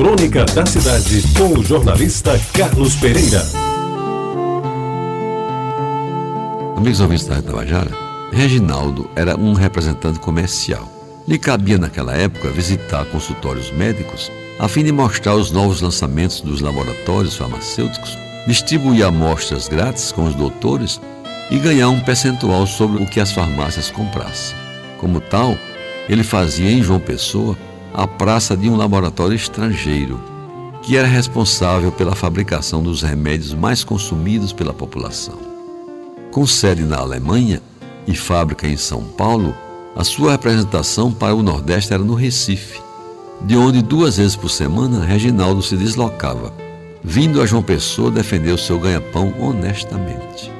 Crônica da Cidade, com o jornalista Carlos Pereira. Amigos ouvintes da Tabajara, Reginaldo era um representante comercial. Lhe cabia naquela época visitar consultórios médicos a fim de mostrar os novos lançamentos dos laboratórios farmacêuticos, distribuir amostras grátis com os doutores e ganhar um percentual sobre o que as farmácias comprassem. Como tal, ele fazia em João Pessoa a praça de um laboratório estrangeiro, que era responsável pela fabricação dos remédios mais consumidos pela população. Com sede na Alemanha e fábrica em São Paulo, a sua representação para o Nordeste era no Recife, de onde duas vezes por semana Reginaldo se deslocava, vindo a João Pessoa defender o seu ganha-pão honestamente.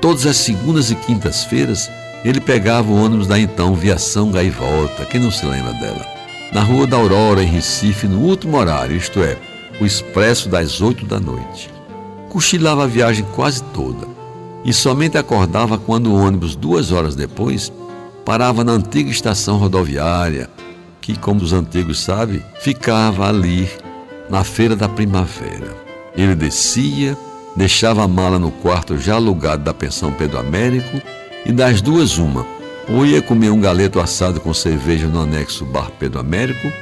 Todas as segundas e quintas-feiras, ele pegava o ônibus da então Viação Gaivota, quem não se lembra dela? Na Rua da Aurora, em Recife, no último horário, isto é, o expresso das oito da noite. Cochilava a viagem quase toda e somente acordava quando o ônibus, duas horas depois, parava na antiga estação rodoviária, que, como os antigos sabem, ficava ali, na feira da primavera. Ele descia, deixava a mala no quarto já alugado da pensão Pedro Américo e das duas uma, ou ia comer um galeto assado com cerveja no anexo Bar Pedro Américo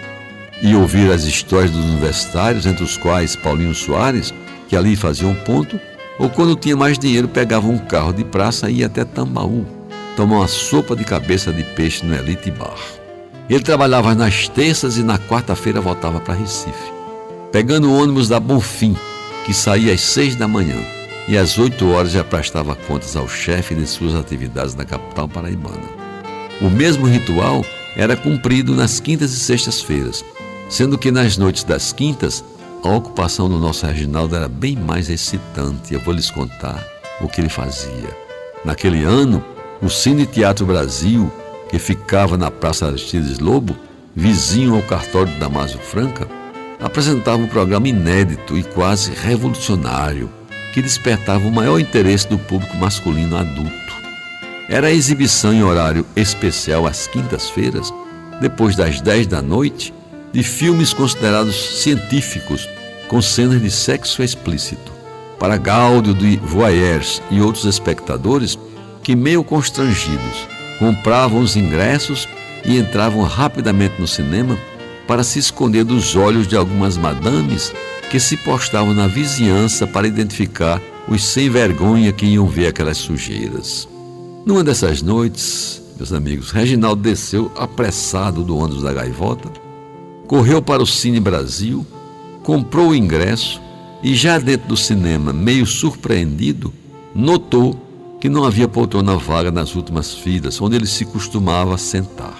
e ouvir as histórias dos universitários, entre os quais Paulinho Soares, que ali fazia um ponto, ou quando tinha mais dinheiro pegava um carro de praça e ia até Tambaú, tomar uma sopa de cabeça de peixe no Elite Bar. Ele trabalhava nas terças e na quarta-feira voltava para Recife, pegando o ônibus da Bonfim, que saía às seis da manhã e às oito horas já prestava contas ao chefe de suas atividades na capital paraibana. O mesmo ritual era cumprido nas quintas e sextas-feiras, sendo que nas noites das quintas a ocupação do nosso Reginaldo era bem mais excitante. Eu vou lhes contar o que ele fazia. Naquele ano, o Cine Teatro Brasil, que ficava na Praça Aristides Lobo, vizinho ao cartório de Damásio Franca, apresentava um programa inédito e quase revolucionário que despertava o maior interesse do público masculino adulto. Era a exibição em horário especial às quintas-feiras, depois das 10 da noite, de filmes considerados científicos com cenas de sexo explícito, para gáudio de voyeurs e outros espectadores que, meio constrangidos, compravam os ingressos e entravam rapidamente no cinema para se esconder dos olhos de algumas madames que se postavam na vizinhança para identificar os sem vergonha que iam ver aquelas sujeiras. Numa dessas noites, meus amigos, Reginaldo desceu apressado do ônibus da gaivota, correu para o Cine Brasil, comprou o ingresso e, já dentro do cinema, meio surpreendido, notou que não havia poltrona vaga nas últimas filas, onde ele se costumava sentar.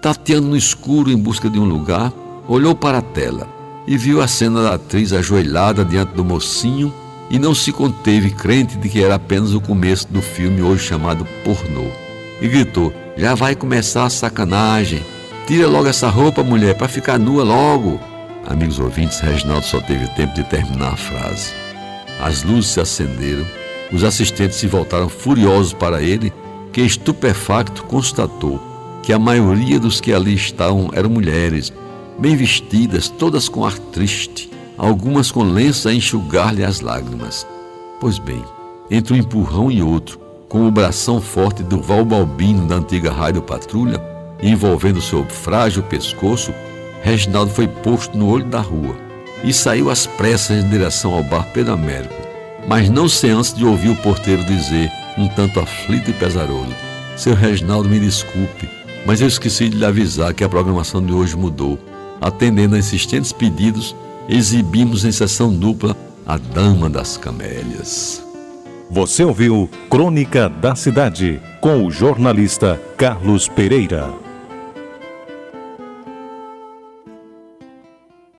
Tateando no escuro em busca de um lugar, olhou para a tela e viu a cena da atriz ajoelhada diante do mocinho e não se conteve crente de que era apenas o começo do filme hoje chamado pornô. E gritou: Já vai começar a sacanagem. Tira logo essa roupa, mulher, para ficar nua logo. Amigos ouvintes, Reginaldo só teve tempo de terminar a frase. As luzes se acenderam, os assistentes se voltaram furiosos para ele, que estupefacto constatou que a maioria dos que ali estavam eram mulheres, bem vestidas, todas com ar triste, algumas com lenço a enxugar-lhe as lágrimas. Pois bem, entre um empurrão e outro, com o bração forte do Val Balbino da antiga rádio patrulha, envolvendo seu frágil pescoço, Reginaldo foi posto no olho da rua e saiu às pressas em direção ao bar Pedro Américo, mas não sem antes de ouvir o porteiro dizer, um tanto aflito e pesaroso: Seu Reginaldo, me desculpe, mas eu esqueci de lhe avisar que a programação de hoje mudou atendendo a insistentes pedidos, exibimos em sessão dupla A Dama das Camélias. Você ouviu Crônica da Cidade com o jornalista Carlos Pereira.